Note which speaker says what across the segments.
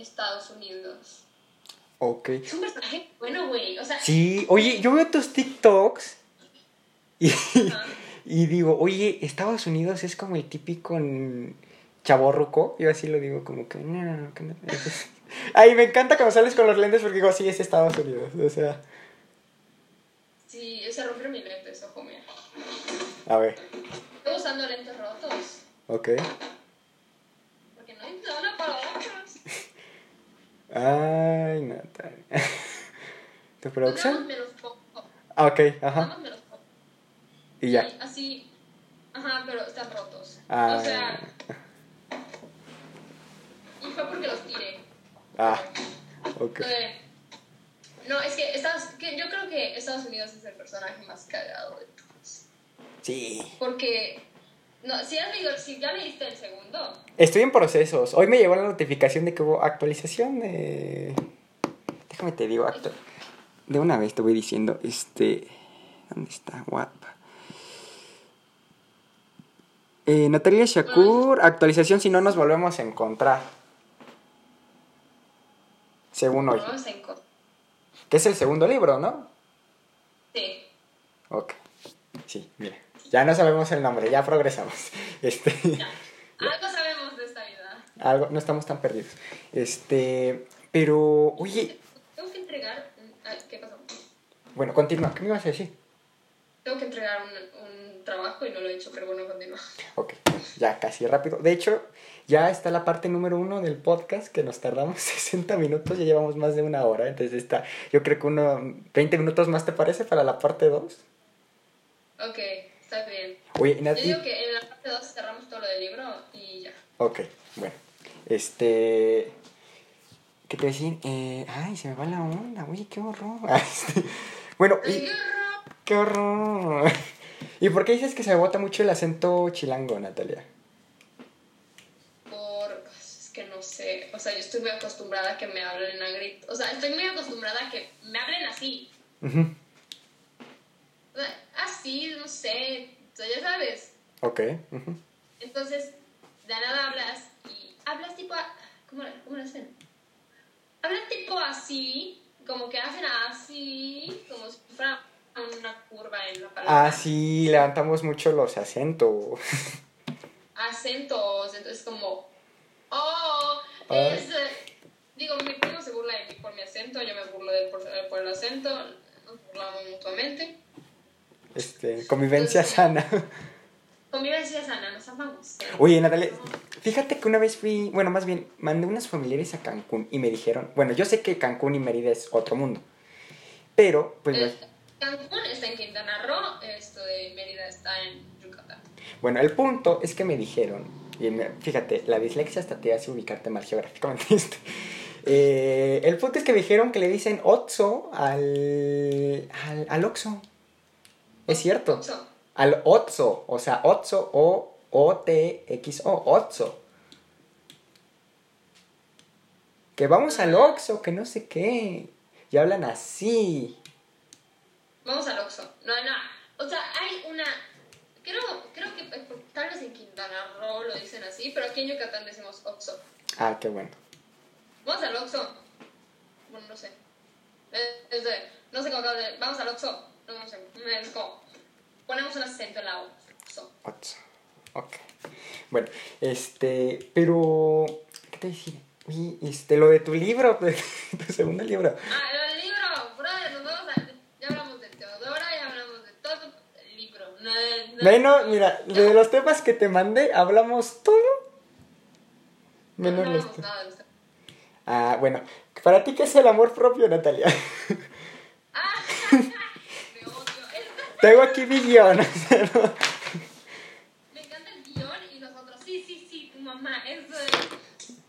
Speaker 1: Estados Unidos.
Speaker 2: Ok.
Speaker 1: Es un personaje bueno, güey. O sea,
Speaker 2: Sí, oye, yo veo tus TikToks y, digo, oye, Estados Unidos es como el típico chavorruco. Yo así lo digo como que... No, no, no, que no. Ay, me encanta cuando sales con los lentes porque digo, sí, es Estados Unidos. O sea,
Speaker 1: sí, se rompió mi lentes, ojo, mira.
Speaker 2: a ver,
Speaker 1: Estoy usando lentes rotos.
Speaker 2: ok.
Speaker 1: Porque no hay zona para otros.
Speaker 2: Ay, Natalia. ¿Tu
Speaker 1: Pues nada más
Speaker 2: producción?
Speaker 1: me los pongo.
Speaker 2: Ah, ok,
Speaker 1: Nada
Speaker 2: ajá.
Speaker 1: más me los pongo.
Speaker 2: Y ya.
Speaker 1: Así. Ajá, pero están rotos.
Speaker 2: Ah,
Speaker 1: O sea. Y fue porque los tiré.
Speaker 2: ah, ok.
Speaker 1: Eh, no, es que, Estados, que yo creo que Estados Unidos es el personaje más cagado de todos.
Speaker 2: Sí.
Speaker 1: Porque. No, si ya, leído, si ya leíste el segundo.
Speaker 2: Estoy en procesos. Hoy me llegó la notificación de que hubo actualización de... Déjame te digo, actu- de una vez te voy diciendo, este... ¿Dónde está? What? Eh, Natalia Shakur, actualización si no nos volvemos a encontrar. Según hoy. Que es el segundo libro, ¿no?
Speaker 1: Sí.
Speaker 2: Ok. Sí, mira. Ya no sabemos el nombre, ya progresamos. Este...
Speaker 1: Ya. Algo sabemos de esta vida.
Speaker 2: Algo, no estamos tan perdidos. Este... Pero, oye,
Speaker 1: Tengo que entregar. ¿Qué pasó?
Speaker 2: bueno, continúa. ¿Qué me ibas a decir?
Speaker 1: Tengo que entregar un, un trabajo y no lo he hecho, pero bueno, continúa.
Speaker 2: Ok, ya casi rápido. De hecho, ya está la parte número uno del podcast que nos tardamos 60 minutos, ya llevamos más de una hora. Entonces está, yo creo que uno, 20 minutos más te parece para la parte 2.
Speaker 1: Ok, está bien.
Speaker 2: Oye,
Speaker 1: Yo
Speaker 2: Nati.
Speaker 1: digo que en la parte 2 cerramos todo lo del libro y ya.
Speaker 2: Ok, bueno. Este. ¿Qué te decir? Eh, ay, se me va la onda, oye, qué horror. Este, bueno, y-
Speaker 1: qué horror.
Speaker 2: qué horror. ¿Y por qué dices que se me bota mucho el acento chilango, Natalia?
Speaker 1: Por. pues, Es que no sé. O sea, yo estoy muy acostumbrada a que me hablen a grito. O sea, estoy muy acostumbrada a que me hablen así. Sea, así, no sé. O sea, ya sabes.
Speaker 2: Ok. ujú.
Speaker 1: Entonces, de nada hablas y hablas tipo. a- ¿Cómo, cómo lo hacen? Hablan tipo así, como que hacen así, como si fuera una curva en la palabra.
Speaker 2: Ah, sí, levantamos mucho los acentos.
Speaker 1: Acentos, entonces como. Oh, es. eh, Digo, mi primo se burla de mí por mi acento, yo me burlo de él por, por el acento, nos burlamos mutuamente.
Speaker 2: Este, convivencia sana.
Speaker 1: Convivencia sana, nos amamos.
Speaker 2: Oye, Natalia, fíjate que una vez fui, bueno, más bien, mandé unos familiares a Cancún y me dijeron, bueno, yo sé que Cancún y Mérida es otro mundo, pero, pues,
Speaker 1: Eh, Cancún está en Quintana Roo, esto de Mérida está en Yucatán.
Speaker 2: bueno, el punto es que me dijeron, y me- fíjate, la dislexia hasta te hace ubicarte mal geográficamente. Este, eh, el punto es que me dijeron que le dicen Otso al, al, al Oxxo. Es cierto. Al Otso, o sea, Otso o O-T-X-O, Otso. Que vamos al Oxxo, que no sé qué. Y hablan así.
Speaker 1: Vamos al Oxxo. No, no. O sea, hay una. Creo, creo que eh, tal vez en Quintana Roo lo dicen así, pero aquí en Yucatán decimos Oxxo.
Speaker 2: Ah, qué bueno.
Speaker 1: Vamos al Oxxo. Bueno, no sé. Es de, no sé cómo acabo de. Vamos al Oxxo. No, no sé. Es como. Ponemos un acento en la Oxxo.
Speaker 2: Otso. Ok. Bueno, este, pero. ¿Qué te decir? Oye, este, lo de tu libro, tu segundo libro.
Speaker 1: Ah, el libro, brother, vamos a. Ya hablamos de Teodora, ya hablamos de todo el libro. No, no,
Speaker 2: Menos, mira, de los temas que te mandé, hablamos todo.
Speaker 1: no,
Speaker 2: Menos
Speaker 1: no
Speaker 2: los
Speaker 1: hablamos nada de esto.
Speaker 2: Ah, bueno, ¿para ti qué es el amor propio, Natalia?
Speaker 1: Ah, me odio. Es-
Speaker 2: Tengo aquí mi guion.
Speaker 1: Me encanta el guion y nosotros, sí, sí, sí, tu mamá, eso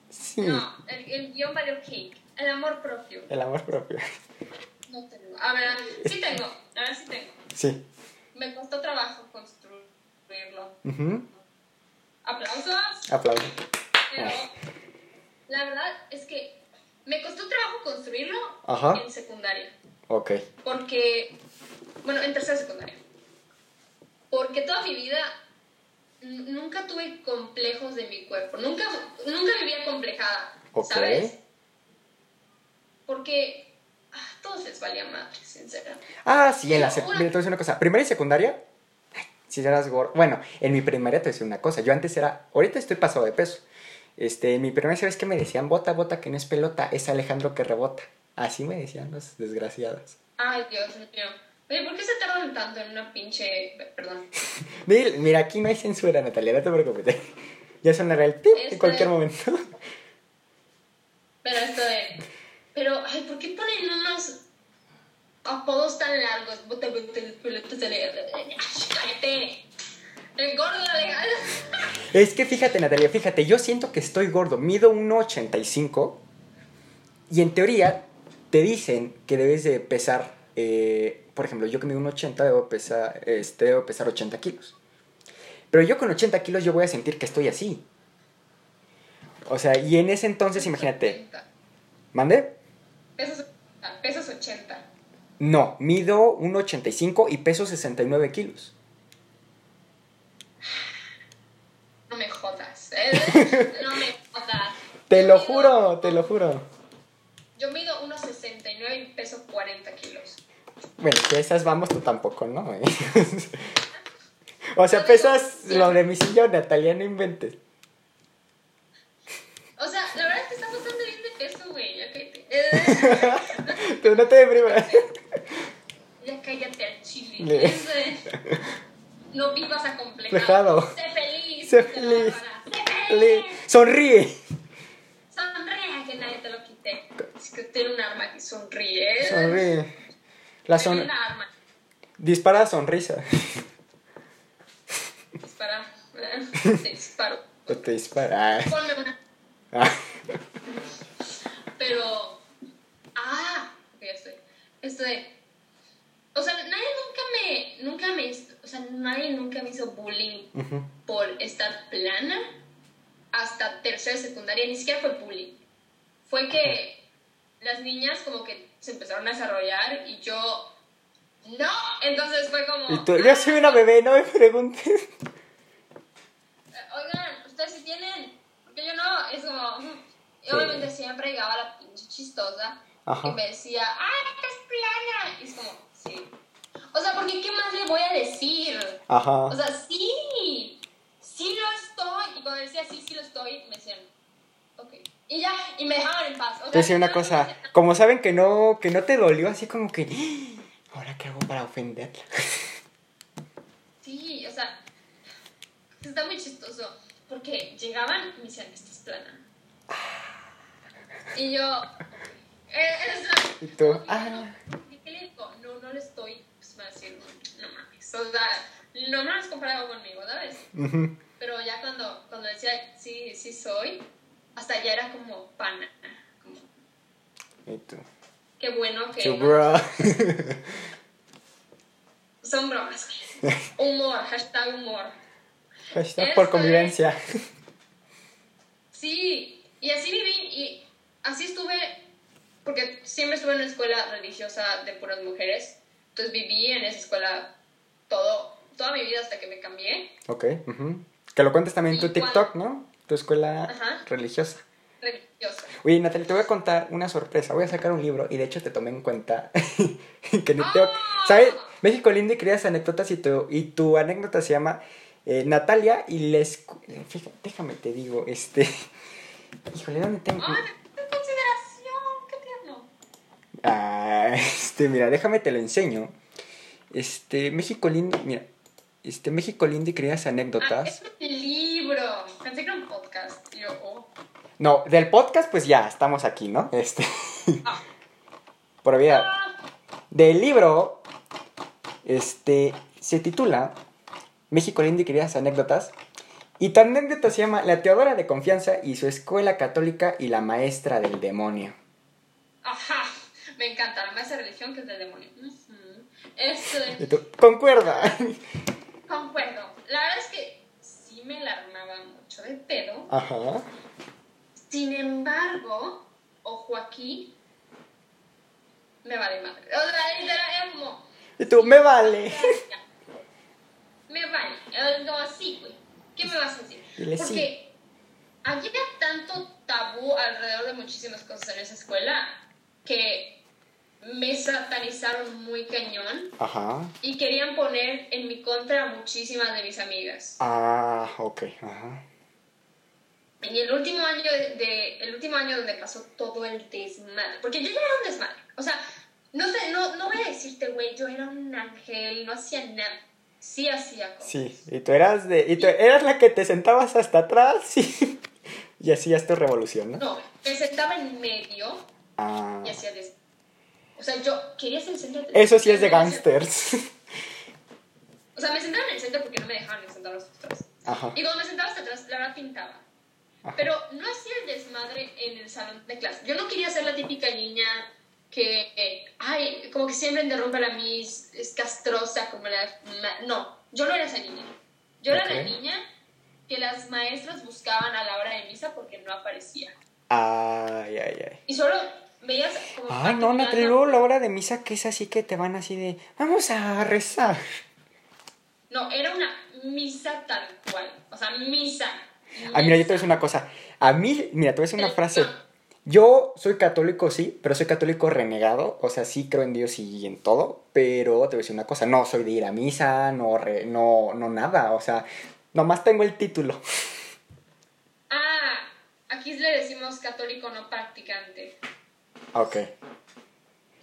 Speaker 2: Sí,
Speaker 1: No, el, el guion valió cake. El amor propio.
Speaker 2: el amor propio.
Speaker 1: No tengo. A ver, sí tengo. A ver, sí tengo.
Speaker 2: Sí.
Speaker 1: Me costó trabajo construirlo.
Speaker 2: Ujú.
Speaker 1: Aplausos.
Speaker 2: Aplauso.
Speaker 1: Pero la verdad es que me costó trabajo construirlo
Speaker 2: Ajá.
Speaker 1: en secundaria.
Speaker 2: Ok.
Speaker 1: Porque, bueno, en tercera secundaria. Porque toda mi vida nunca tuve complejos de mi cuerpo. Nunca, nunca vivía complejada.
Speaker 2: Ok.
Speaker 1: ¿Sabes? porque a todos les valía madre, sinceramente.
Speaker 2: Ah, sí, en la
Speaker 1: Pero
Speaker 2: sec-
Speaker 1: una-
Speaker 2: te voy a decir una cosa. Primaria y secundaria, si eras gordo. Bueno, en mi primaria te voy a decir una cosa. Yo antes era. Ahorita estoy pasado de peso. Este, en mi primaria, ¿sabes qué me decían? Bota, bota, que no es pelota, es Alejandro que rebota. Así me decían los desgraciados.
Speaker 1: Ay, Dios mío. Oye, ¿por qué se tardan tanto en una pinche... Perdón.
Speaker 2: Mira, mira, aquí no hay censura, Natalia, no te preocupes. Ya sonará el pip en
Speaker 1: Este-
Speaker 2: cualquier momento.
Speaker 1: Pero esto de... Pero, ay, ¿por qué ponen unos apodos tan largos? Bota, cállate. El gordo legal.
Speaker 2: Es que fíjate, Natalia, fíjate, yo siento que estoy gordo. Mido 1,85 y en teoría te dicen que debes de pesar, eh, por ejemplo, yo que mido 1,80 debo pesar, este, debo pesar 80 kilos. Pero yo con 80 kilos yo voy a sentir que estoy así. O sea, y en ese entonces, imagínate, ¿mande?
Speaker 1: Pesos 80. Pesos 80.
Speaker 2: No, mido 1,85 y peso 69 kilos.
Speaker 1: No me jodas. ¿eh? No me jodas.
Speaker 2: Te lo juro, te lo juro.
Speaker 1: Yo mido 1,69 y peso 40 kilos.
Speaker 2: Bueno, que esas vamos, tú tampoco, ¿no? ¿Eh? o sea, pesas lo de mi sillón, Natalia, no inventes.
Speaker 1: O sea, la verdad es que está bastante bien de peso, güey. Ya cállate. Eh,
Speaker 2: Pero no te deprimas.
Speaker 1: ya cállate al chile.
Speaker 2: Le-
Speaker 1: Ese- No vivas acomplejado.
Speaker 2: Complejado.
Speaker 1: Sé feliz.
Speaker 2: Sé feliz.
Speaker 1: Sé feliz.
Speaker 2: Sonríe.
Speaker 1: Sonríe que nadie te lo quite. Es que tiene un arma que sonríe.
Speaker 2: Sonríe. La
Speaker 1: Tiene
Speaker 2: son...
Speaker 1: una arma.
Speaker 2: Dispara sonrisa.
Speaker 1: Dispara. Te disparo.
Speaker 2: Te dispara.
Speaker 1: Ponme una.
Speaker 2: Ah.
Speaker 1: Pero. Ah, ok, ya estoy. Esto de. O sea, nadie nunca me. Nunca me. O sea, nadie nunca me hizo bullying por estar plana hasta tercera secundaria. Ni siquiera fue bullying. Fue que las niñas como que se empezaron a desarrollar y yo. ¡No! Entonces fue como.
Speaker 2: Y tú, yo soy una bebé, no me preguntes.
Speaker 1: Oigan, ustedes sí tienen, porque yo no, es como, y obviamente siempre llegaba la pinche chistosa
Speaker 2: Ajá.
Speaker 1: y me decía, ¡ay, estás plana! Y es como, sí. O sea, porque ¿qué más le voy a decir?
Speaker 2: Ajá.
Speaker 1: O sea, sí, sí lo estoy. Y cuando decía sí, sí lo estoy, me decían, ok. Y ya, y me dejaban en paz. O sea,
Speaker 2: Te decía una cosa, como saben que no, que no te dolió, así como que, ahora qué hago para ofenderla.
Speaker 1: Sí, o sea, está muy chistoso. Porque llegaban y me decían, estás plana. Y yo, eh, eres plana.
Speaker 2: Y tú, ah.
Speaker 1: ¿Y qué le digo? No, no le estoy. Pues me va a decir, no, mames. O sea, no me has comparado conmigo, ¿sabes?
Speaker 2: Ujú.
Speaker 1: Pero ya cuando, cuando decía, sí, sí soy, hasta ya era como pana. Como,
Speaker 2: Y tú,
Speaker 1: qué bueno que.
Speaker 2: "Chu, bro.
Speaker 1: Son bromas. Humor, hashtag humor.
Speaker 2: Hashtag por
Speaker 1: es.
Speaker 2: convivencia.
Speaker 1: Sí, y así viví y así estuve, porque siempre estuve en una escuela religiosa de puras mujeres, entonces viví en esa escuela todo, toda mi vida hasta que me cambié,
Speaker 2: Ok. ujú. Que lo cuentes también en tu
Speaker 1: ¿Y
Speaker 2: TikTok, ¿no? Tu escuela
Speaker 1: Ajá.
Speaker 2: religiosa.
Speaker 1: religiosa.
Speaker 2: Oye, Natalia, te voy a contar una sorpresa. Voy a sacar un libro y de hecho te tomé en cuenta que no tengo...
Speaker 1: ¡Ah!
Speaker 2: ¿Sabes? México lindo y queridas anécdotas y tu, y tu anécdota se llama eh, Natalia y les... Fíjate, déjame te digo, este... Híjole, ¿dónde tengo?
Speaker 1: ¡Ay, qué consideración! ¡Qué tierno!
Speaker 2: Ah, este, mira, déjame te lo enseño. Este, México lindo, mira. Este, México lindo y
Speaker 1: Ah,
Speaker 2: anécdotas.
Speaker 1: es un libro. Pensé que era un podcast. Y yo, oh.
Speaker 2: No, del podcast pues ya, estamos aquí, ¿no? Este...
Speaker 1: Ah.
Speaker 2: Por vida.
Speaker 1: Ah,
Speaker 2: Del libro, este, se titula México lindo y queridas anécdotas. Y tu anécdota se llama La Teodora de Confianza y su escuela católica y la maestra del demonio.
Speaker 1: ajá. Me encanta. La maestra de religión que es del demonio.
Speaker 2: Tú, concuerda.
Speaker 1: Concuerdo. La verdad es que sí me la armaba mucho de pedo.
Speaker 2: Ajá.
Speaker 1: Sin embargo, ojo aquí, me vale madre. O sea, literal,
Speaker 2: Y tú, me vale.
Speaker 1: me vale. Como así, güey. ¿Qué me vas a decir?
Speaker 2: Dile sí.
Speaker 1: Porque había tanto tabú alrededor de muchísimas cosas en esa escuela que me satanizaron muy cañón
Speaker 2: Ajá.
Speaker 1: y querían poner en mi contra a muchísimas de mis amigas.
Speaker 2: Ah, ok. Ajá.
Speaker 1: En el último año de, de- el último año donde pasó todo el desmadre, porque yo ya era un desmadre, o sea, no sé, no, no voy a decirte, güey, yo era un ángel, no hacía nada, sí hacía cosas.
Speaker 2: Sí, y tú eras de. Y tú eras la que te sentabas hasta atrás y, y hacías tu revolución, ¿no?
Speaker 1: No, me sentaba en medio
Speaker 2: Ah.
Speaker 1: y hacía des... O sea, yo quería ser el centro de
Speaker 2: Eso sí es de gangsters.
Speaker 1: O sea, me sentaba en el centro porque no me dejaban sentar hasta atrás.
Speaker 2: Ajá.
Speaker 1: Y cuando me sentaba hasta atrás, la verdad pintaba. Pero no hacía el desmadre en el salón de clase. Yo no quería ser la típica niña que, eh, ay, como que siempre interrumpe a la Miss, es castrosa, como la... ma- No, yo no era esa niña. Yo era la niña que las maestras buscaban a la hora de misa porque no aparecía.
Speaker 2: Ay, ay, ay.
Speaker 1: Y solo veías como...
Speaker 2: Ay, no,
Speaker 1: patinando.
Speaker 2: Natalia, luego la hora de misa que es así que te van así de. Vamos a rezar.
Speaker 1: No, era una misa tal cual. O sea, misa.
Speaker 2: Ah, mira, yo te voy a decir una cosa. A mí, mira, te voy a decir una frase. Yo soy católico, sí, pero soy católico renegado. O sea, sí creo en Dios y en todo. Pero te voy a decir una cosa. No soy de ir a misa, no, re- no, no nada. O sea, nomás tengo el título.
Speaker 1: Ah, aquí le decimos católico no practicante.
Speaker 2: Ok.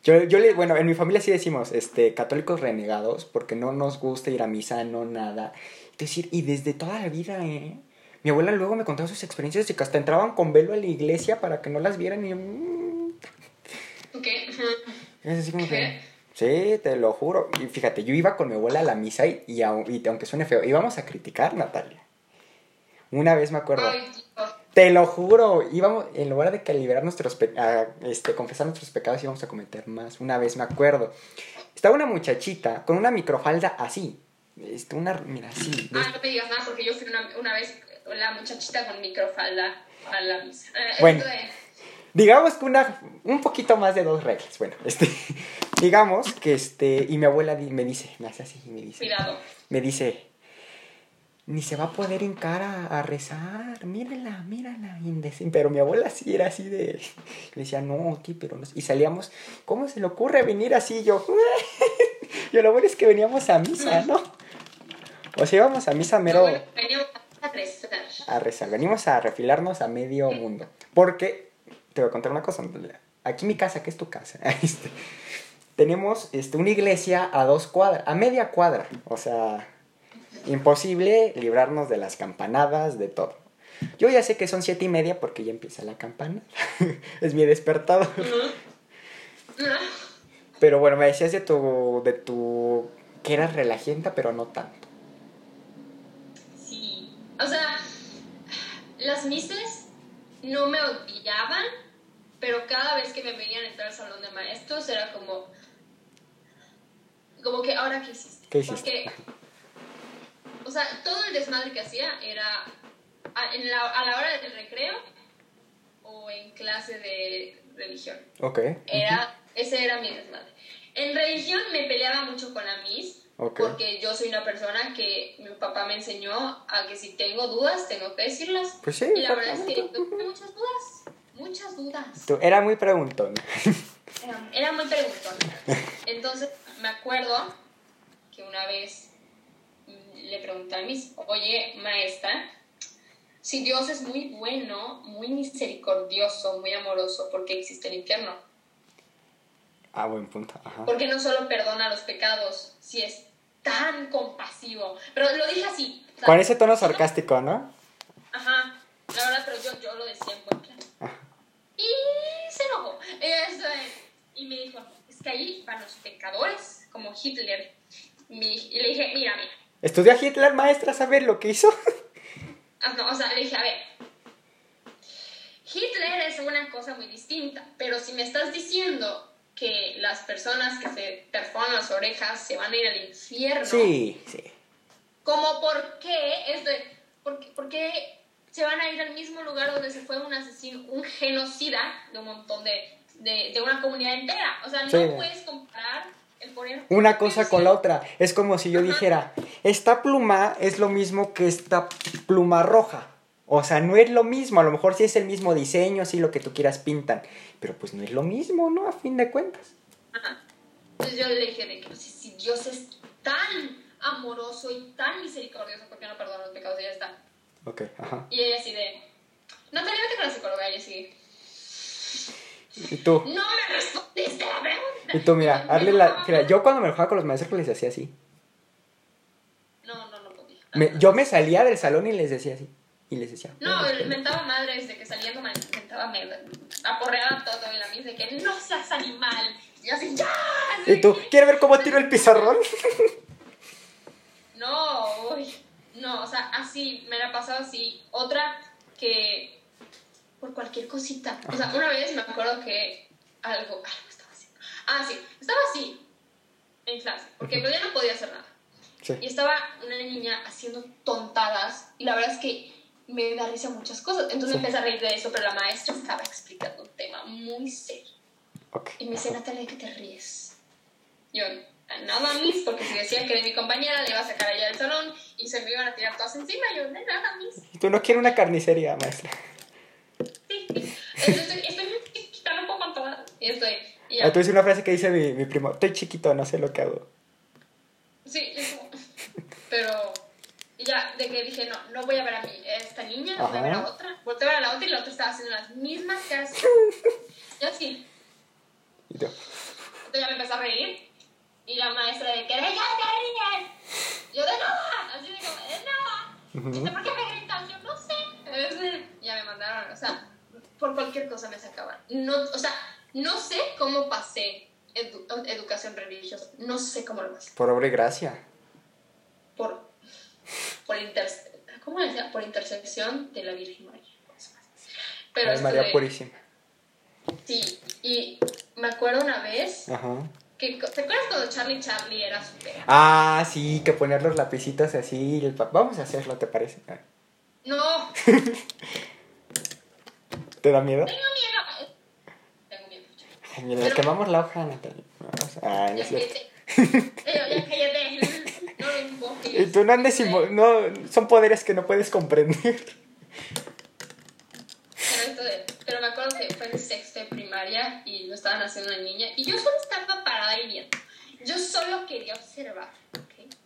Speaker 2: Yo, yo le, bueno, en mi familia sí decimos, este, católicos renegados, porque no nos gusta ir a misa, no nada. Es decir, y desde toda la vida, ¿eh? Mi abuela luego me contaba sus experiencias de que hasta entraban con velo a la iglesia para que no las vieran y yo, mm, es así como que...
Speaker 1: ¿Qué?
Speaker 2: Sí, te lo juro. Y fíjate, yo iba con mi abuela a la misa y, y, au- y aunque suene feo, íbamos a criticar, Natalia. Una vez me acuerdo.
Speaker 1: Ay.
Speaker 2: Te lo juro, íbamos, en lugar de que liberar nuestros a, este, confesar nuestros pecados, íbamos a cometer más. Una vez me acuerdo. Estaba una muchachita con una microfalda así. Este, una, mira, así.
Speaker 1: Ah, no me digas nada porque yo fui una, una vez la muchachita con microfalda a la misa. Eh,
Speaker 2: Bueno. digamos que una, un poquito más de dos reglas. Bueno, este, digamos que este, y mi abuela me dice, me hace así, me dice,
Speaker 1: Cuidado.
Speaker 2: me dice, ni se va a poder hincar a, a rezar, mírala, mírala. Pero mi abuela sí era así de, le decía, no, ti, pero no. Y salíamos, ¿cómo se le ocurre venir así? Yo, yo lo bueno es que veníamos a misa, ¿no? O sea, íbamos a misa mero
Speaker 1: veníamos a rezar.
Speaker 2: a rezar, venimos a refilarnos a medio mundo. Porque, te voy a contar una cosa, aquí mi casa, que es tu casa, este, tenemos este, una iglesia a dos cuadras, a media cuadra, o sea, imposible librarnos de las campanadas, de todo. Yo ya sé que son siete y media porque ya empieza la campana, es mi despertador. Pero bueno, me decías de tu, de tu, que eras relajienta, pero no tanto.
Speaker 1: O sea, las mises no me odiaban, pero cada vez que me veían entrar al salón de maestros era como. Como que, ¿ahora qué hiciste?
Speaker 2: ¿Qué hiciste?
Speaker 1: Porque. O sea, todo el desmadre que hacía era a, en la, a la hora del recreo o en clase de religión.
Speaker 2: Ok.
Speaker 1: Era, ese era mi desmadre. En religión me peleaba mucho con la Miss, Porque yo soy una persona que mi papá me enseñó a que si tengo dudas, tengo que decirlas.
Speaker 2: Pues sí,
Speaker 1: y la verdad es que tuve muchas dudas, muchas dudas.
Speaker 2: Tú- Era muy preguntón.
Speaker 1: Era, era muy preguntón. Entonces, me acuerdo que una vez le pregunté a Miss, oye, maestra, si Dios es muy bueno, muy misericordioso, muy amoroso, ¿por qué existe el infierno?
Speaker 2: Ah, buen punto. Ajá.
Speaker 1: Porque no solo perdona los pecados, si es tan compasivo. Pero lo dije así. sea,
Speaker 2: Con ese tono sarcástico, ¿no?
Speaker 1: Ajá, la verdad, pero yo, yo lo decía en buen plan.
Speaker 2: Ajá.
Speaker 1: Y se enojó. Y me dijo, es que ahí van los pecadores, como Hitler. Y le dije, mira, mira.
Speaker 2: ¿Estudió a Hitler, maestra, saber lo que hizo?
Speaker 1: Ah, no, o sea, le dije, a ver. Hitler es una cosa muy distinta, pero si me estás diciendo que las personas que se perforan las orejas se van a ir al infierno,
Speaker 2: Sí, sí.
Speaker 1: como por qué es de, por, qué- por qué se van a ir al mismo lugar donde se fue un asesino, un genocida de un montón de, de, de una comunidad entera. O sea, no
Speaker 2: Sí.
Speaker 1: puedes comparar el poner
Speaker 2: Una cosa con la otra. Es como si yo
Speaker 1: Ajá.
Speaker 2: dijera, esta pluma es lo mismo que esta pluma roja. O sea, no es lo mismo. A lo mejor sí es el mismo diseño, sí lo que tú quieras pintan. Pero pues no es lo mismo, ¿no? A fin de cuentas.
Speaker 1: Ajá. Entonces yo le dije de que pues, si, Dios es tan amoroso y tan misericordioso, ¿por qué no perdona los pecados? Y ya está.
Speaker 2: Ok, ajá.
Speaker 1: Y ella así de, Natalia, vete con la psicóloga. Y ella así,
Speaker 2: Y tú,
Speaker 1: no me respondiste la pregunta.
Speaker 2: y tú, mira, hazle la. Mira, yo cuando me enojaba con los maestros pues les hacía así.
Speaker 1: No, no, no podía.
Speaker 2: Me- yo me salía del salón y les decía así. Y les decía.
Speaker 1: No,
Speaker 2: "Bueno,
Speaker 1: él mentaba madre desde que saliendo me mentaba me aporreaba todo y la mía de que no seas animal. Y así, ya.
Speaker 2: Y tú, ¿quieres ver cómo tiro el pizarrón?
Speaker 1: No, uy, no, o sea, así, me la pasaba así. Otra que por cualquier cosita. O sea, una vez me acuerdo que algo, algo estaba haciendo. Ah, sí, estaba así en clase, porque yo no podía hacer nada.
Speaker 2: Sí.
Speaker 1: Y estaba una niña haciendo tontadas y la verdad es que me da risa muchas cosas. Entonces
Speaker 2: Sí.
Speaker 1: me empecé a reír de eso, pero la maestra estaba explicando un tema muy serio.
Speaker 2: Ok.
Speaker 1: Y me dice, Natalia, ¿de qué te ríes? Yo, nada, mis, porque si decía que de mi compañera le iba a sacar allá del salón y se me iban a tirar todas encima, yo, de nada, mis.
Speaker 2: Tú no quieres una carnicería, maestra.
Speaker 1: Sí, estoy, estoy muy chiquita, no puedo con todas. Y estoy, y
Speaker 2: Ah,
Speaker 1: ya.
Speaker 2: tú dices una frase que dice mi, mi primo, estoy chiquito, no sé lo que hago.
Speaker 1: Sí, pero, ya, de que dije, no, no voy a ver a mí, esta niña, no voy a ver a
Speaker 2: Ajá.
Speaker 1: otra. Volteo a ver a la otra y la otra estaba haciendo las mismas caras. Yo así,
Speaker 2: Y tú,
Speaker 1: Entonces ya me empecé a reír. Y la maestra de que ya te ríes. Yo de nada. Así de como, de nada.
Speaker 2: Ujú.
Speaker 1: Dice, ¿por qué me gritan? Yo no sé. Ya me mandaron, o sea, por cualquier cosa me sacaban. No, o sea, no sé cómo pasé edu- educación religiosa. No sé cómo lo pasé.
Speaker 2: por obra y gracia.
Speaker 1: Por, por, inter, ¿cómo decía? por intersección de la Virgen María. Pero
Speaker 2: Ay, María
Speaker 1: estuve-
Speaker 2: Purísima.
Speaker 1: Sí, y me acuerdo una vez
Speaker 2: Ajá.
Speaker 1: que, ¿te acuerdas cuando Charlie Charlie era súper
Speaker 2: Ah, sí, que poner los lapicitos así. el Vamos a hacerlo, ¿te parece? Ah,
Speaker 1: No,
Speaker 2: ¿Te da miedo?
Speaker 1: tengo miedo. Tengo miedo.
Speaker 2: Ay, mira, le quemamos la hoja, Natalia. Ah, no
Speaker 1: Ya
Speaker 2: es cierto.
Speaker 1: cállate. Ya cállate. Invoques.
Speaker 2: Y tú no andes No, son poderes que no puedes comprender.
Speaker 1: Pero, me acuerdo que fue en sexto de primaria y lo estaban haciendo una niña y yo solo estaba parada y viendo. Yo solo quería observar.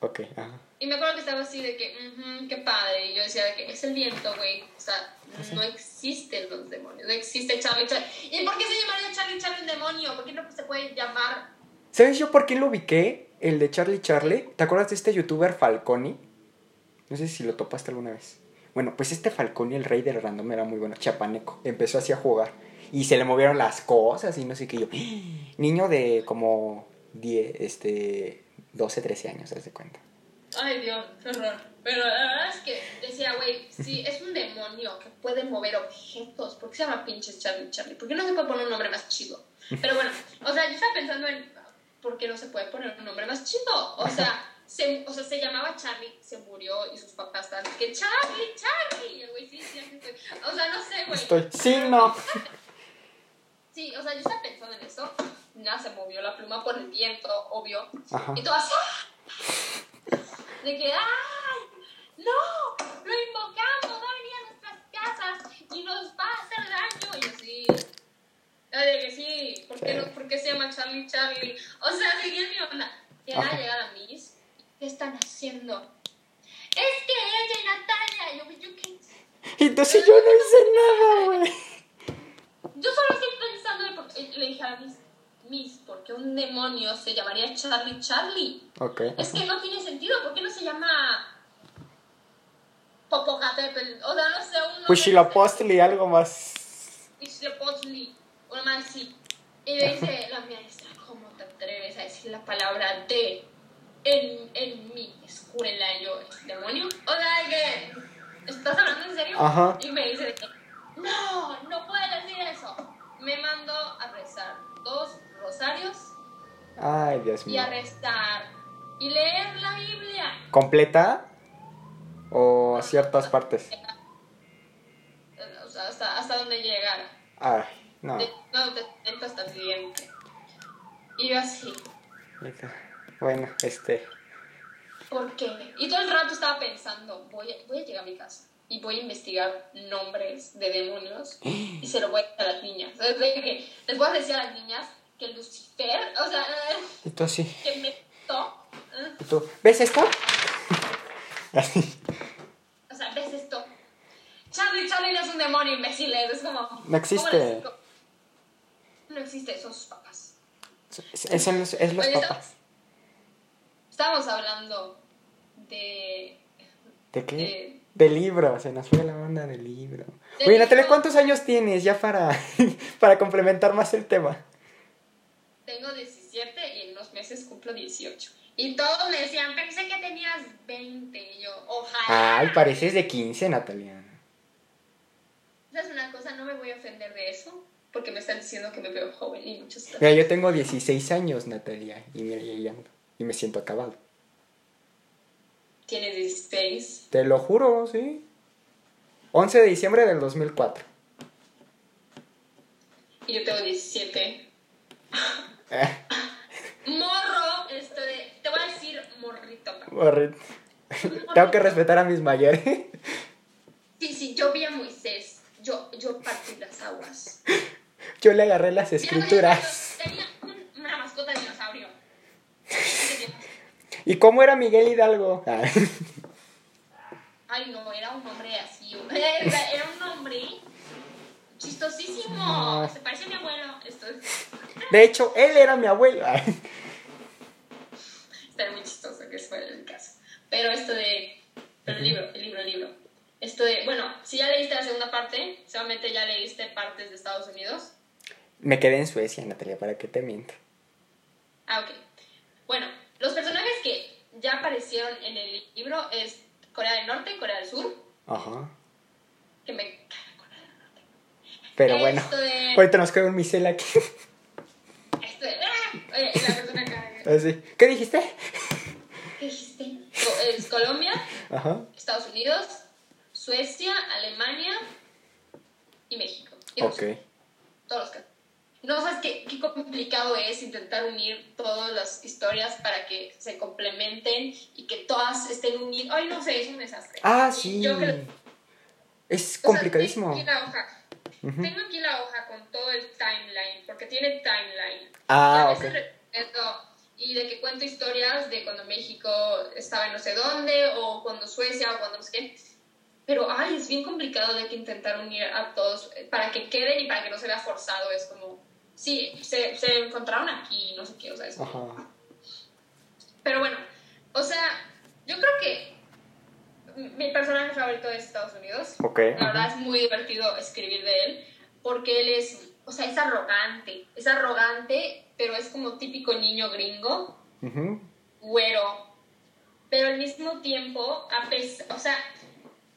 Speaker 1: ¿ok?
Speaker 2: Ajá.
Speaker 1: Y me acuerdo que estaba así de que, "Ujú, qué padre. Y yo decía de que es el viento, güey. O sea, no existen los demonios. No existe Charlie Charlie. ¿Y por qué se llamaría Charlie Charlie el demonio? ¿Por qué no se puede llamar
Speaker 2: ¿Sabes yo por qué lo ubiqué? El de Charlie Charlie. ¿Te acuerdas de este youtuber Falconi? No sé si lo topaste alguna vez. Bueno, pues este Falconi, el rey del random, era muy bueno, chapaneco. Empezó así a jugar. Y se le movieron las cosas y no sé qué. Yo, niño de como 10, este, 12, 13 años, haz de cuenta.
Speaker 1: Ay, Dios, qué horror. Pero la verdad es que decía, güey, si es un demonio que puede mover objetos, ¿por qué se llama pinches Charlie Charlie? ¿Por qué no se puede poner un nombre más chido? Pero bueno, o sea, yo estaba pensando en por qué no se puede poner un nombre más chido. O sea, se, o sea, se llamaba Charlie, se murió y sus papás estaban que Charlie, Charlie. Y el güey, sí, sí, aquí estoy. O sea, no sé, güey.
Speaker 2: Estoy, sí, no.
Speaker 1: Sí, o sea, yo estaba pensando en eso. Nada, se movió la pluma por el viento, obvio.
Speaker 2: Ajá.
Speaker 1: Y todas. ¡ah! De que, ¡ay! ¡No! ¡Lo invocamos! ¡Va a venir a nuestras casas! ¡Y nos va a hacer daño! Y así. Ay, de que sí. ¿Por qué,
Speaker 2: Sí.
Speaker 1: no, ¿Por qué se llama Charlie Charlie? O sea, seguía mi onda. Era
Speaker 2: Ajá.
Speaker 1: llegar a Miss. ¿Qué están haciendo? Es que ella y Natalia. Yo, yo, ¿qué?
Speaker 2: Entonces yo no hice nada, güey.
Speaker 1: Yo solo estoy pensando. Le dije a Miss, Miss, ¿por qué un demonio se llamaría Charlie Charlie?
Speaker 2: Ok.
Speaker 1: Es que no tiene sentido. ¿Por qué no se llama Popocatépetl? O sea, no sé, un
Speaker 2: Pues Huitzilopochtli, algo más.
Speaker 1: Huitzilopochtli, así. Y me dice la maestra, ¿cómo te atreves a decir la palabra de en, en mi escuela? Y yo, ¿demonio? O sea, que, ¿estás hablando en serio?
Speaker 2: Ajá.
Speaker 1: Y me dice, no, no puedes decir eso. Me mandó a rezar dos rosarios
Speaker 2: Ay, Dios
Speaker 1: y
Speaker 2: mío.
Speaker 1: a rezar y leer la Biblia.
Speaker 2: ¿Completa? ¿O ciertas partes?
Speaker 1: O sea, hasta, hasta donde llegara.
Speaker 2: Ay, no.
Speaker 1: De, no, de neta hasta el siguiente. Y yo así,
Speaker 2: Bueno, este.
Speaker 1: ¿por qué? Y todo el rato estaba pensando, voy a, voy a llegar a mi casa. y voy a investigar nombres de demonios y se lo voy a decir a las niñas. O sea, de que les voy a decir a las niñas que Lucifer, o sea,
Speaker 2: Y tú así.
Speaker 1: que me to-
Speaker 2: Y tú, ¿ves esto? Así.
Speaker 1: O sea, ¿ves esto? Charlie, Charlie no es un demonio, imbéciles. Es como.
Speaker 2: No existe.
Speaker 1: Existe, son sus papás.
Speaker 2: Es, es, es- es los papás.
Speaker 1: Estábamos hablando de.
Speaker 2: ¿De qué?
Speaker 1: de
Speaker 2: De libro, se nos fue la onda del libro.
Speaker 1: De
Speaker 2: Oye, Natalia. ¿cuántos años tienes ya para, para complementar más el tema?
Speaker 1: tengo 17 y en unos meses cumplo 18. Y todos me decían, pensé que tenías 20. Y yo, ojalá.
Speaker 2: Ay, pareces de 15, Natalia.
Speaker 1: ¿Sabes una cosa? No me voy a ofender de eso. Porque me están diciendo que me veo joven y muchas cosas.
Speaker 2: Mira, yo tengo 16 años, Natalia, y mira, ando. Y me siento acabado.
Speaker 1: Tienes 16.
Speaker 2: Te lo juro, sí. 11 de diciembre del 2004.
Speaker 1: Y yo tengo 17.
Speaker 2: Eh,
Speaker 1: Morro, esto de. Te voy a decir morrito.
Speaker 2: borre- Tengo que respetar a mis mayores.
Speaker 1: Sí, sí, yo vi a Moisés. Yo, yo partí las aguas.
Speaker 2: Yo le agarré las escrituras.
Speaker 1: Tenía un- una mascota de dinosaurio.
Speaker 2: ¿Y cómo era Miguel Hidalgo? Ah,
Speaker 1: Ay, no, era un hombre así. Era, era un hombre chistosísimo.
Speaker 2: No.
Speaker 1: Se parece a mi abuelo. Esto es-
Speaker 2: De hecho, él era mi abuelo. Ah,
Speaker 1: Está muy chistoso que fuera el caso. Pero esto de. Pero el libro, el libro, el libro. Esto de. Bueno, si ya leíste la segunda parte, seguramente ya leíste partes de Estados Unidos.
Speaker 2: Me quedé en Suecia, Natalia, ¿para qué te miento?
Speaker 1: Ah, ok. Bueno, los personajes que ya aparecieron en el libro es Corea del Norte, Corea del Sur,
Speaker 2: Ajá.
Speaker 1: que me Corea del Norte.
Speaker 2: Pero bueno,
Speaker 1: de-
Speaker 2: ahorita nos queda un misel aquí.
Speaker 1: Esto de, ¡ah! Oye, la persona que...
Speaker 2: Así. ¿Qué dijiste?
Speaker 1: ¿Qué dijiste? Es Colombia,
Speaker 2: Ajá.
Speaker 1: Estados Unidos, Suecia, Alemania y México. Y
Speaker 2: Ok.
Speaker 1: Rusia. Todos los. No sabes qué, qué complicado es intentar unir todas las historias para que se complementen y que todas estén unidas. Ay, no sé, es un desastre.
Speaker 2: Ah,
Speaker 1: Y
Speaker 2: sí.
Speaker 1: yo creo-
Speaker 2: Es
Speaker 1: O sea,
Speaker 2: complicadísimo.
Speaker 1: tengo aquí la hoja. Tengo aquí la hoja con todo el timeline, porque tiene timeline. Y
Speaker 2: Ah,
Speaker 1: a
Speaker 2: ok.
Speaker 1: veces recuerdo- y de que cuento historias de cuando México estaba en no sé dónde, o cuando Suecia, o cuando no sé qué. Pero, ay, es bien complicado de que intentar unir a todos eh, para que queden y para que no se vea forzado. Es como, sí, se, se encontraron aquí, no sé qué, o sea, es como-
Speaker 2: Ajá.
Speaker 1: Pero bueno, o sea, yo creo que mi personaje favorito es Estados Unidos.
Speaker 2: Ok.
Speaker 1: La verdad es muy divertido escribir de él porque él es, o sea, es arrogante. Es arrogante, pero es como típico niño gringo,
Speaker 2: Ujú.
Speaker 1: güero. Pero al mismo tiempo, a o sea,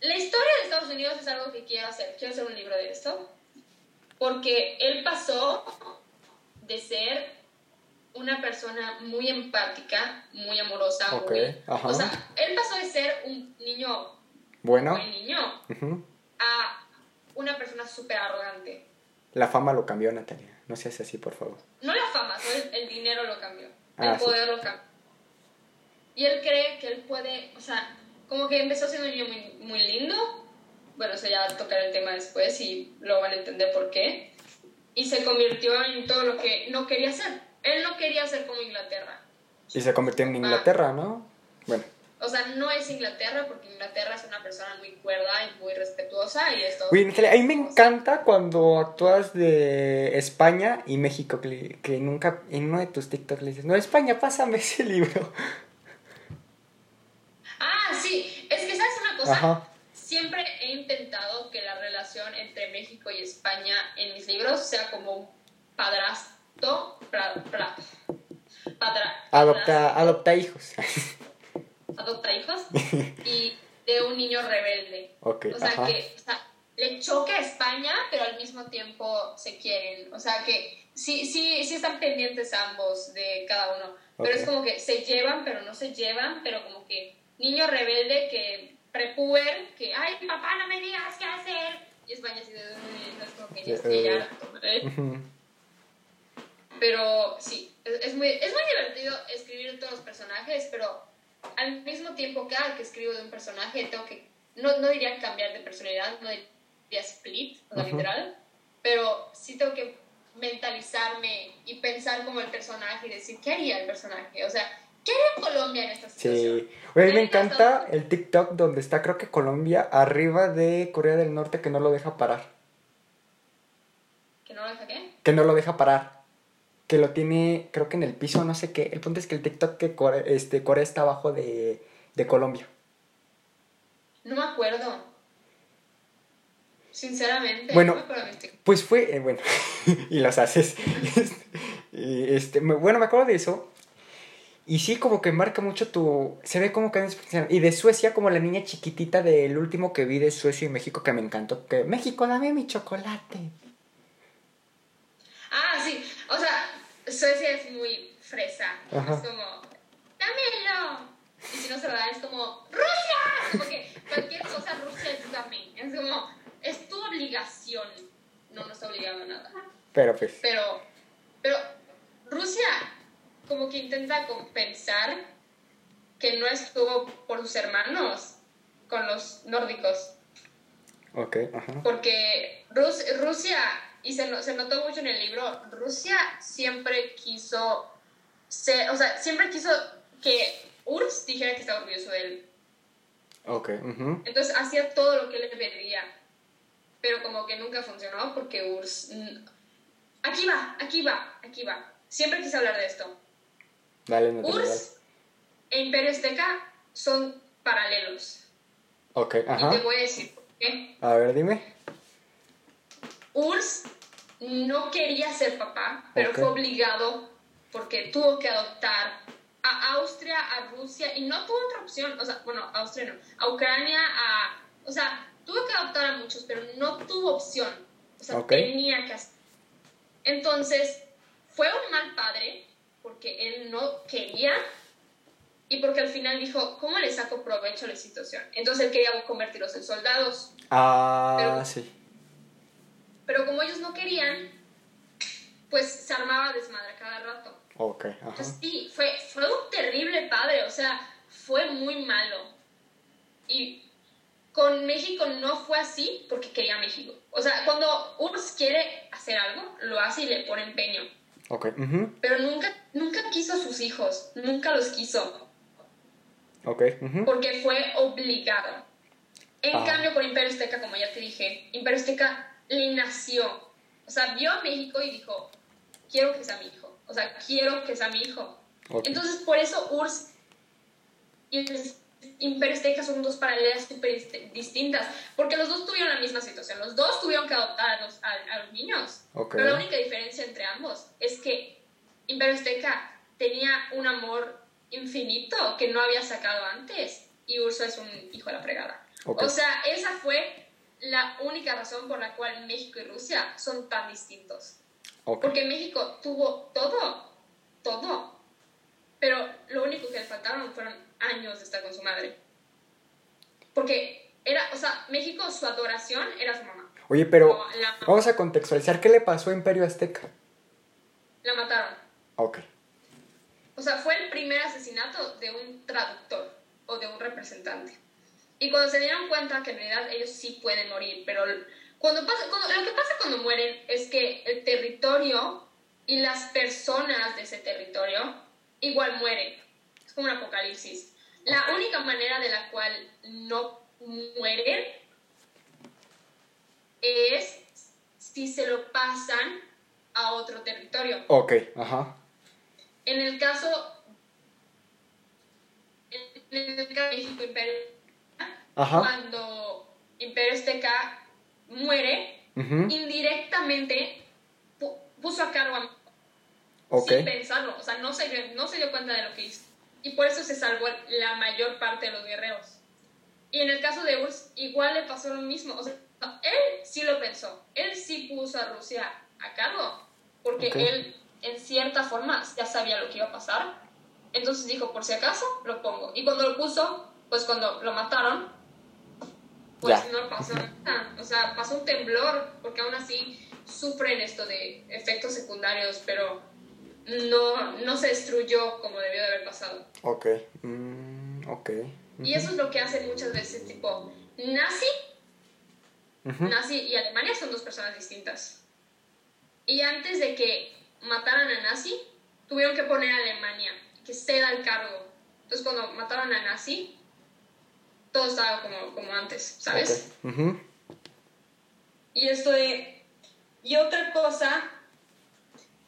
Speaker 1: la historia de Estados Unidos es algo que quiero hacer. Quiero hacer un libro de esto. Porque él pasó de ser una persona muy empática, muy amorosa,
Speaker 2: Ok,
Speaker 1: muy...
Speaker 2: ajá.
Speaker 1: O sea, él pasó de ser un niño,
Speaker 2: Bueno.
Speaker 1: buen niño,
Speaker 2: Ujú.
Speaker 1: a una persona súper arrogante.
Speaker 2: La fama lo cambió, Natalia. No seas así, por favor.
Speaker 1: No la fama, solo el, el dinero lo cambió.
Speaker 2: Ah,
Speaker 1: el
Speaker 2: sí.
Speaker 1: poder lo cambió. Y él cree que él puede, o sea, como que empezó siendo un niño muy, muy lindo. Bueno, eso ya tocaré el tema después y lo van a entender por qué. Y se convirtió en todo lo que no quería ser. Él no quería ser como Inglaterra.
Speaker 2: Y se convirtió en Inglaterra, ¿no? Bueno.
Speaker 1: O sea, no es Inglaterra porque Inglaterra es una persona muy cuerda y muy respetuosa y esto.
Speaker 2: Uy, Natalia, a mí me encanta cuando actúas de España y México, que, que nunca en uno de tus TikToks le dices, no, España, pásame ese libro.
Speaker 1: Ah, sí, es que sabes una cosa.
Speaker 2: Ajá.
Speaker 1: Siempre intentado que la relación entre México y España en mis libros sea como un padrastro, pra- pra- padra-
Speaker 2: Adopta, adopta hijos.
Speaker 1: adopta hijos y de un niño rebelde.
Speaker 2: ok,
Speaker 1: O sea,
Speaker 2: ajá.
Speaker 1: que o sea, le choca a España, pero al mismo tiempo se quieren. O sea, que sí, sí, sí están pendientes ambos de cada uno. Pero
Speaker 2: Ok.
Speaker 1: es como que se llevan, pero no se llevan, pero como que niño rebelde que prepuber, que, ay, papá, no me digas qué hacer. Y España así de, es como que ya estoy
Speaker 2: Eh.
Speaker 1: ¿eh?
Speaker 2: Ujú.
Speaker 1: Pero sí, es, es muy, es muy divertido escribir todos los personajes, pero al mismo tiempo cada que escribo de un personaje tengo que no, no diría cambiar de personalidad, no diría split, o sea, literal, pero sí tengo que mentalizarme y pensar como el personaje y decir, ¿qué haría el personaje? O sea, ¿qué haría Colombia en esta situación?
Speaker 2: Sí. Oye, a mí me encanta el TikTok donde está, creo que Colombia, arriba de Corea del Norte, que no lo deja parar.
Speaker 1: ¿Que no lo deja qué?
Speaker 2: Que no lo deja parar. Que lo tiene, creo que en el piso, no sé qué. El punto es que el TikTok que Corea, este, Corea está abajo de, de Colombia.
Speaker 1: No me acuerdo. Sinceramente,
Speaker 2: Bueno.
Speaker 1: no me acuerdo de este-
Speaker 2: Pues fue, eh, bueno, y los haces. este, me- bueno, me acuerdo de eso. Y sí, como que marca mucho tu. Se ve como que. Y de Suecia, como la niña chiquitita del último que vi de Suecia y México, que me encantó. Que México, dame mi chocolate.
Speaker 1: Ah, sí. O sea, Suecia es muy fresa.
Speaker 2: Ajá.
Speaker 1: Es como, dámelo. Y si no se lo dan, es como, ¡Rusia! Como que cualquier cosa Rusia es dame. Es como, es tu obligación. No, no está obligado a nada.
Speaker 2: Pero pues.
Speaker 1: Pero, pero Rusia como que intenta compensar que no estuvo por sus hermanos con los nórdicos.
Speaker 2: Ok, ajá.
Speaker 1: Porque Rus- Rusia, y se, no- se notó mucho en el libro, Rusia siempre quiso ser, o sea, siempre quiso que URSS dijera que estaba orgulloso de él.
Speaker 2: Ok.
Speaker 1: Entonces hacía todo lo que él le pedía. Pero como que nunca funcionó porque URSS... Aquí va, aquí va, aquí va. Siempre quise hablar de esto.
Speaker 2: Dale, no das.
Speaker 1: URSS e Imperio Azteca son paralelos.
Speaker 2: Ok,
Speaker 1: Y te
Speaker 2: ajá.
Speaker 1: voy a decir por qué.
Speaker 2: A ver, dime.
Speaker 1: Urs no quería ser papá, pero fue obligado porque tuvo que adoptar a Austria, a Rusia, y no tuvo otra opción, o sea, bueno, a Austria no, a Ucrania, a... O sea, tuvo que adoptar a muchos, pero no tuvo opción. O sea,
Speaker 2: Ok.
Speaker 1: tenía que hacer. Entonces, fue un mal padre porque él no quería y porque al final dijo, ¿cómo le saco provecho a la situación? Entonces él quería convertirlos en soldados.
Speaker 2: Ah,
Speaker 1: Pero-
Speaker 2: sí.
Speaker 1: Pero como ellos no querían, pues se armaba desmadre cada rato.
Speaker 2: Ok, ajá.
Speaker 1: Entonces sí, fue, fue un terrible padre, o sea, fue muy malo. Y con México no fue así porque quería México. O sea, cuando URSS quiere hacer algo, lo hace y le pone empeño.
Speaker 2: Ok, ujú.
Speaker 1: Pero nunca, nunca quiso a sus hijos, nunca los quiso,
Speaker 2: Ok, ujú.
Speaker 1: porque fue obligado. En
Speaker 2: Ah.
Speaker 1: cambio, con Imperio Azteca, como ya te dije, Imperio Azteca le nació. O sea, vio a México y dijo, quiero que sea mi hijo. O sea, quiero que sea mi hijo.
Speaker 2: Ok.
Speaker 1: Entonces, por eso URSS y el Imperio Azteca son dos paralelas súper dist- distintas, porque los dos tuvieron la misma situación, los dos tuvieron que adoptar a los, a, a los niños,
Speaker 2: Ok.
Speaker 1: pero la única diferencia entre ambos es que Imperio Azteca tenía un amor infinito que no había sacado antes y Urso es un hijo de la fregada.
Speaker 2: Ok.
Speaker 1: O sea, esa fue la única razón por la cual México y Rusia son tan distintos.
Speaker 2: Ok.
Speaker 1: Porque México tuvo todo, todo. Pero lo único que le faltaron fueron años de estar con su madre. Porque era, o sea, México, su adoración era su mamá.
Speaker 2: Oye, pero
Speaker 1: la,
Speaker 2: vamos a contextualizar. ¿Qué le pasó a Imperio Azteca?
Speaker 1: la mataron.
Speaker 2: Ok.
Speaker 1: O sea, fue el primer asesinato de un traductor o de un representante. Y cuando se dieron cuenta que en realidad ellos sí pueden morir, pero cuando pasa, cuando, lo que pasa cuando mueren es que el territorio y las personas de ese territorio igual mueren. Es como un apocalipsis. La única manera de la cual no mueren es si se lo pasan a otro territorio.
Speaker 2: Ok, ajá.
Speaker 1: En el caso, en el caso de México Imperio,
Speaker 2: Ajá.
Speaker 1: cuando Imperio Azteca muere,
Speaker 2: Ujú.
Speaker 1: indirectamente pu- puso a cargo a
Speaker 2: Ok.
Speaker 1: sin pensarlo, o sea, no se, no se dio cuenta de lo que hizo. Y por eso se salvó la mayor parte de los guerreros. Y en el caso de Urs, igual le pasó lo mismo. O sea, él sí lo pensó. Él sí puso a Rusia a cargo. Porque
Speaker 2: Ok.
Speaker 1: él, en cierta forma, ya sabía lo que iba a pasar. Entonces dijo, por si acaso, lo pongo. Y cuando lo puso, pues cuando lo mataron, pues
Speaker 2: Ya.
Speaker 1: no pasó nada. O sea, pasó un temblor, porque aún así sufren esto de efectos secundarios, pero no, no se destruyó como debió de haber pasado.
Speaker 2: Ok. Mm, ok.
Speaker 1: Y eso es lo que hacen muchas veces, tipo, nazi, nazi y Alemania son dos personas distintas. Y antes de que mataran a nazi, tuvieron que poner a Alemania, que ceda el cargo. Entonces cuando mataron a nazi, todo estaba como, como antes, ¿sabes? Y esto de... Y otra cosa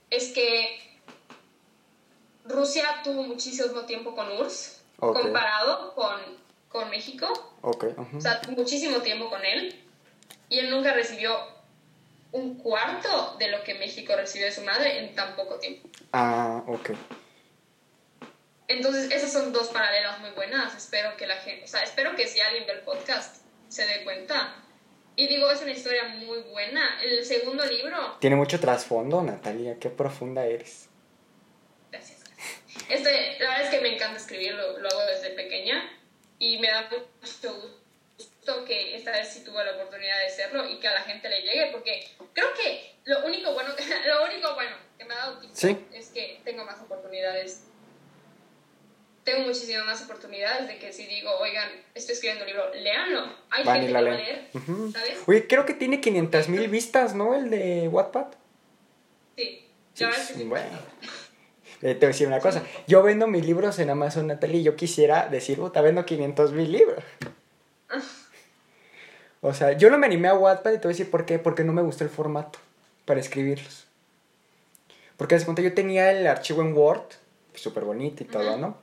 Speaker 1: es que Rusia tuvo muchísimo tiempo con URSS, comparado con, con México.
Speaker 2: Ok. ujú.
Speaker 1: O sea, muchísimo tiempo con él. Y él nunca recibió un cuarto de lo que México recibió de su madre en tan poco tiempo.
Speaker 2: Ah, ok.
Speaker 1: Entonces, esas son dos paralelas muy buenas. Espero que la gente, o sea, espero que si alguien ve el podcast se dé cuenta. Y digo, es una historia muy buena. El segundo libro,
Speaker 2: Tiene mucho trasfondo, Natalia. Qué profunda eres.
Speaker 1: Este, la verdad es que me encanta escribir, lo, lo hago desde pequeña y me da mucho gusto que esta vez sí tuve la oportunidad de hacerlo y que a la gente le llegue, porque creo que lo único bueno, lo único bueno que me ha dado
Speaker 2: Sí.
Speaker 1: es que tengo más oportunidades. Tengo muchísimas más oportunidades de que si digo, oigan, estoy escribiendo un libro, léanlo. Hay
Speaker 2: Van
Speaker 1: gente que lo va a leer,
Speaker 2: Ujú.
Speaker 1: ¿sabes?
Speaker 2: Oye, creo que tiene 500 mil vistas, ¿no? El de Wattpad.
Speaker 1: Sí.
Speaker 2: Sí,
Speaker 1: La verdad es que
Speaker 2: sí,
Speaker 1: sí.
Speaker 2: bueno. Eh, te voy a decir una cosa. Yo vendo mis libros en Amazon, Natalia, y yo quisiera decir, puta, vendo 500 mil libros. O sea, yo no me animé a Wattpad y te voy a decir por qué. Porque no me gustó el formato para escribirlos. Porque de cuenta yo tenía el archivo en Word, súper bonito y todo. ¿no?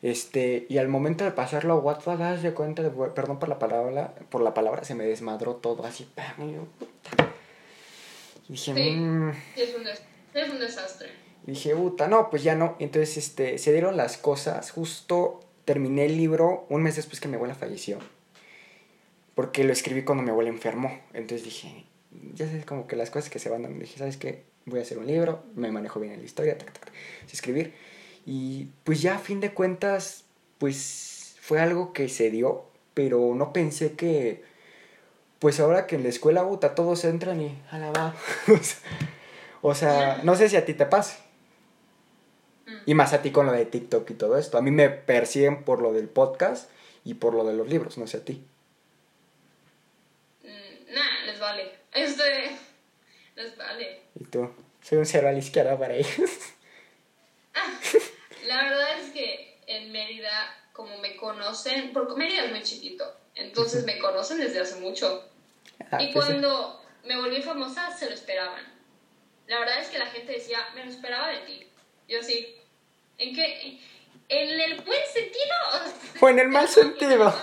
Speaker 2: Este, y al momento de pasarlo a Wattpad, das de cuenta, de, perdón por la palabra, por la palabra, se me desmadró todo así. ¡pam! Y yo, puta. Y dije,
Speaker 1: Sí.
Speaker 2: "Mm".
Speaker 1: Sí, es un, es un desastre.
Speaker 2: Dije, puta, no, pues ya no. Entonces, este, se dieron las cosas. Justo terminé el libro un mes después que mi abuela falleció. Porque lo escribí cuando mi abuela enfermó. Entonces dije, ya sabes, como que las cosas que se van dando. Dije, ¿sabes qué? Voy a hacer un libro, me manejo bien en la historia, tac, tac, escribir. Y pues ya a fin de cuentas, pues fue algo que se dio, pero no pensé que, pues ahora que en la escuela, puta, todos entran y a la va. o sea, no sé si a ti te pase.
Speaker 1: Mm.
Speaker 2: Y más a ti con lo de TikTok y todo esto. A mí me persiguen por lo del podcast y por lo de los libros, no sé a ti.
Speaker 1: Mm, Nah, les vale. Este. Les vale.
Speaker 2: Y tú, soy un cero a la izquierda para ellos.
Speaker 1: La verdad es que en Mérida, como me conocen, porque Mérida es muy chiquito, entonces me conocen desde hace mucho.
Speaker 2: Ah,
Speaker 1: y
Speaker 2: pues,
Speaker 1: cuando me volví famosa, se lo esperaban. La verdad es que la gente decía, me lo esperaba de ti. Yo así, ¿en qué? ¿En el buen sentido?
Speaker 2: O en el mal sentido.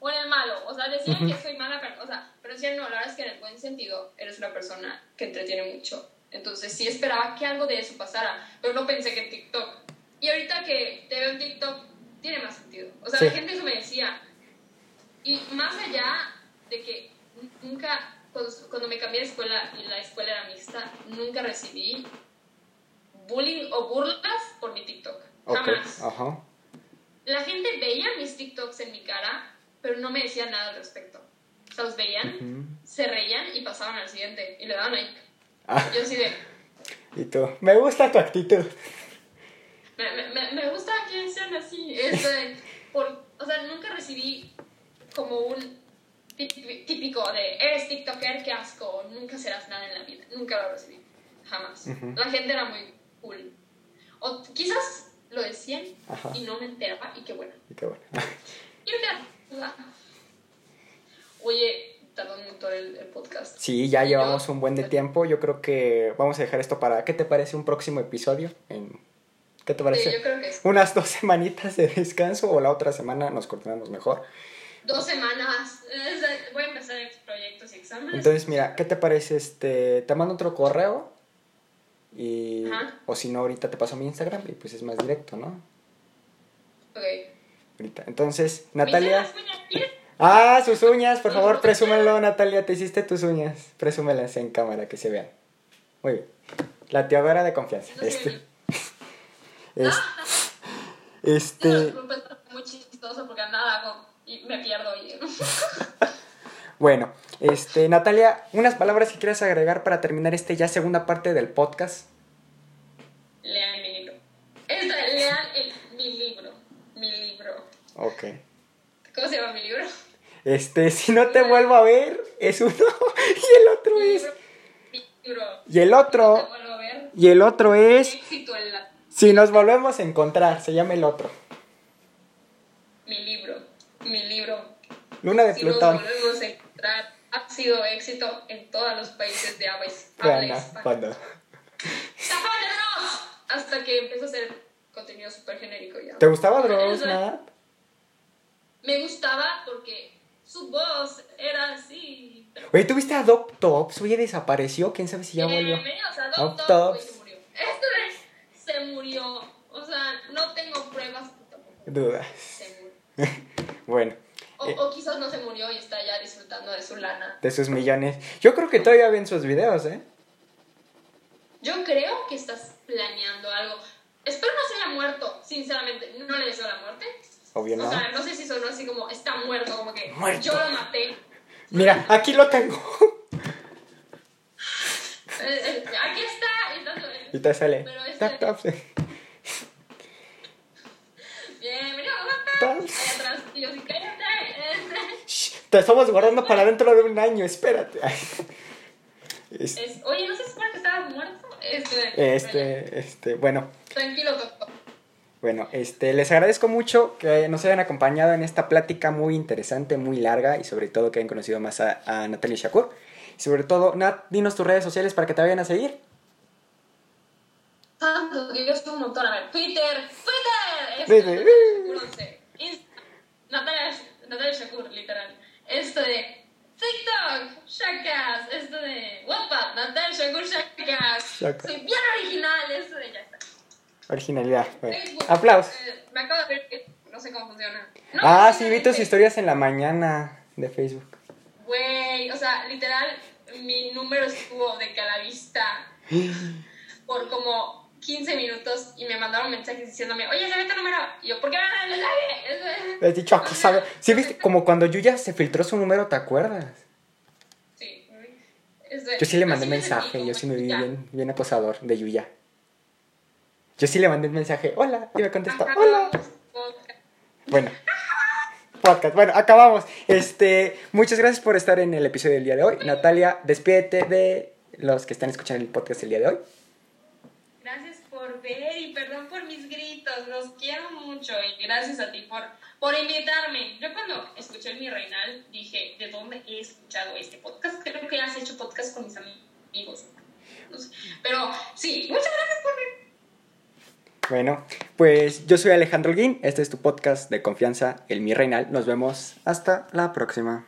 Speaker 1: O en el malo. O sea, decían que soy mala, pero, o sea, pero decían, no, la verdad es que en el buen sentido eres una persona que entretiene mucho. Entonces sí esperaba que algo de eso pasara, pero no pensé que en TikTok. Y ahorita que te veo en TikTok, tiene más sentido. O sea,
Speaker 2: Sí.
Speaker 1: la gente eso me decía. Y más allá de que nunca, cuando, cuando me cambié de escuela y la escuela era mixta, nunca recibí bullying o burlas por mi TikTok.
Speaker 2: Ok,
Speaker 1: Jamás.
Speaker 2: ajá.
Speaker 1: La gente veía mis TikToks en mi cara, pero no me decían nada al respecto. O sea, los veían,
Speaker 2: Ujú.
Speaker 1: se reían y pasaban al siguiente y le daban like.
Speaker 2: Ah,
Speaker 1: Yo así de,
Speaker 2: y tú, me gusta tu actitud.
Speaker 1: me, me- me, gusta que sean así. Este, por, o sea, nunca recibí como un típi- típico de, eres TikToker, qué asco, nunca serás nada en la vida. Nunca lo recibí, jamás.
Speaker 2: Ujú.
Speaker 1: La gente era muy cool. O quizás lo decían
Speaker 2: Ajá.
Speaker 1: y no me enteraba y qué bueno.
Speaker 2: Y qué bueno.
Speaker 1: Y ahorita- Oye, tardó un montón el, el podcast.
Speaker 2: Sí, ya llevamos un buen de tiempo. Yo creo que vamos a dejar esto para. ¿Qué te parece un próximo episodio? En- ¿Qué te
Speaker 1: Sí,
Speaker 2: parece?
Speaker 1: yo creo que es
Speaker 2: Unas dos semanitas de descanso o la otra semana nos coordinamos mejor.
Speaker 1: dos semanas. Voy a empezar proyectos y exámenes.
Speaker 2: Entonces, mira, ¿qué te parece? Este, te mando otro correo y
Speaker 1: Ajá.
Speaker 2: o si no ahorita te paso mi Instagram y pues es más directo, ¿no?
Speaker 1: ok.
Speaker 2: Ahorita. Entonces, Natalia. Ah, sus uñas, por favor, presúmelo, Natalia, te hiciste tus uñas. Presúmelas en cámara que se vean. Muy bien. La teadora de confianza.
Speaker 1: No
Speaker 2: Este, este,
Speaker 1: disculpa, es muy chistoso porque nada y me pierdo. Y...
Speaker 2: bueno, este, Natalia, unas palabras que quieras agregar para terminar este ya segunda parte del podcast.
Speaker 1: lean mi libro. Esta, lean el- mi libro. Mi libro.
Speaker 2: Ok.
Speaker 1: ¿Cómo se llama mi libro?
Speaker 2: Este, si no te vuelvo a ver, es uno. Y el otro
Speaker 1: Mi
Speaker 2: es.
Speaker 1: libro. Mi libro.
Speaker 2: Y el
Speaker 1: No te
Speaker 2: otro.
Speaker 1: vuelvo a ver.
Speaker 2: Y el otro es.
Speaker 1: Éxito en la...
Speaker 2: Si nos volvemos a encontrar, se llama el otro.
Speaker 1: Mi libro. Mi libro.
Speaker 2: Luna de
Speaker 1: Si nos volvemos a encontrar, sido éxito en todos los países de habla hispana. Hasta que empezó a hacer contenido súper genérico ya.
Speaker 2: ¿Te gustaba Dross?
Speaker 1: Me gustaba porque su voz era así.
Speaker 2: Oye, ¿tuviste a Doc Tops? Oye, desapareció. ¿Quién sabe si ya volvió?
Speaker 1: Bienvenidos a
Speaker 2: Doc Tops.
Speaker 1: Tops. Se murió. Este se murió. O sea, no tengo pruebas. pero tampoco
Speaker 2: Dudas.
Speaker 1: Se murió.
Speaker 2: Bueno,
Speaker 1: O,
Speaker 2: Eh.
Speaker 1: o quizás no se murió y está ya disfrutando de su lana.
Speaker 2: de sus millones. Yo creo que todavía ven sus videos, ¿eh?
Speaker 1: Yo creo que estás planeando algo. Espero no se haya muerto, sinceramente. No le deseo la muerte.
Speaker 2: Obvio no.
Speaker 1: O sea, no sé si sonó así como está muerto, como que
Speaker 2: Muerto.
Speaker 1: yo lo maté.
Speaker 2: Mira, aquí lo tengo.
Speaker 1: Eh, eh, aquí está. y
Speaker 2: Y te sale.
Speaker 1: Pero este-. Bienvenido,
Speaker 2: Tops.
Speaker 1: Ahí atrás. Y yo sí, cállate. este.
Speaker 2: Shh, Te estamos guardando para dentro de un año, espérate. Ay. Es-
Speaker 1: Es- oye, ¿no se supone que estaba muerto? Este.
Speaker 2: Este, este, bueno,
Speaker 1: Tranquilo, doctor.
Speaker 2: bueno, este, les agradezco mucho que nos hayan acompañado en esta plática muy interesante, muy larga y sobre todo que hayan conocido más a, a Natalia Shakur. Y sobre todo, Nat, dinos tus redes sociales para que te vayan a seguir.
Speaker 1: Yo soy un montón. A ver, Twitter. Twitter.
Speaker 2: Twitter.
Speaker 1: Natalia Shakur 11. Insta- Natalia, Natalia Shakur, literal. Esto de TikTok, Shakas. Esto de WhatsApp, Natalia Shakur, Shakas.
Speaker 2: Shaka.
Speaker 1: Soy bien original. Esto de ya está.
Speaker 2: Originalidad. Bueno,
Speaker 1: Facebook.
Speaker 2: aplausos.
Speaker 1: eh, me acabo de ver que no sé cómo funciona. No,
Speaker 2: Ah,
Speaker 1: no
Speaker 2: sí, vi tus historias en la mañana de Facebook.
Speaker 1: Güey, o sea, literal, mi número estuvo de que a la vista por como 15 minutos y me mandaron mensajes diciéndome, oye, ¿sabes tu número? Y yo, ¿por qué no lo sabes?
Speaker 2: Dicho acosado. Sí, viste, como cuando Yuya se filtró su número, ¿te acuerdas?
Speaker 1: Sí. Este,
Speaker 2: Yo sí le mandé mensaje, yo sí me vi bien, bien acosador de Yuya. Yo sí le mandé un mensaje, hola, y me contestó, hola.
Speaker 1: Podcast.
Speaker 2: Bueno, podcast, bueno, acabamos. Este, muchas gracias por estar en el episodio del día de hoy. Natalia, despídete de los que están escuchando el podcast el día de hoy.
Speaker 1: Gracias por ver y perdón por mis gritos, los quiero mucho y gracias a ti por, por invitarme. Yo cuando escuché el Mi Reinal dije, ¿de dónde he escuchado este podcast? Creo que has hecho podcast con mis amigos. Pero sí, muchas gracias por ver.
Speaker 2: Bueno, pues yo soy Alejandro Holguín, este es tu podcast de confianza, el Mi Reinal. Nos vemos hasta la próxima.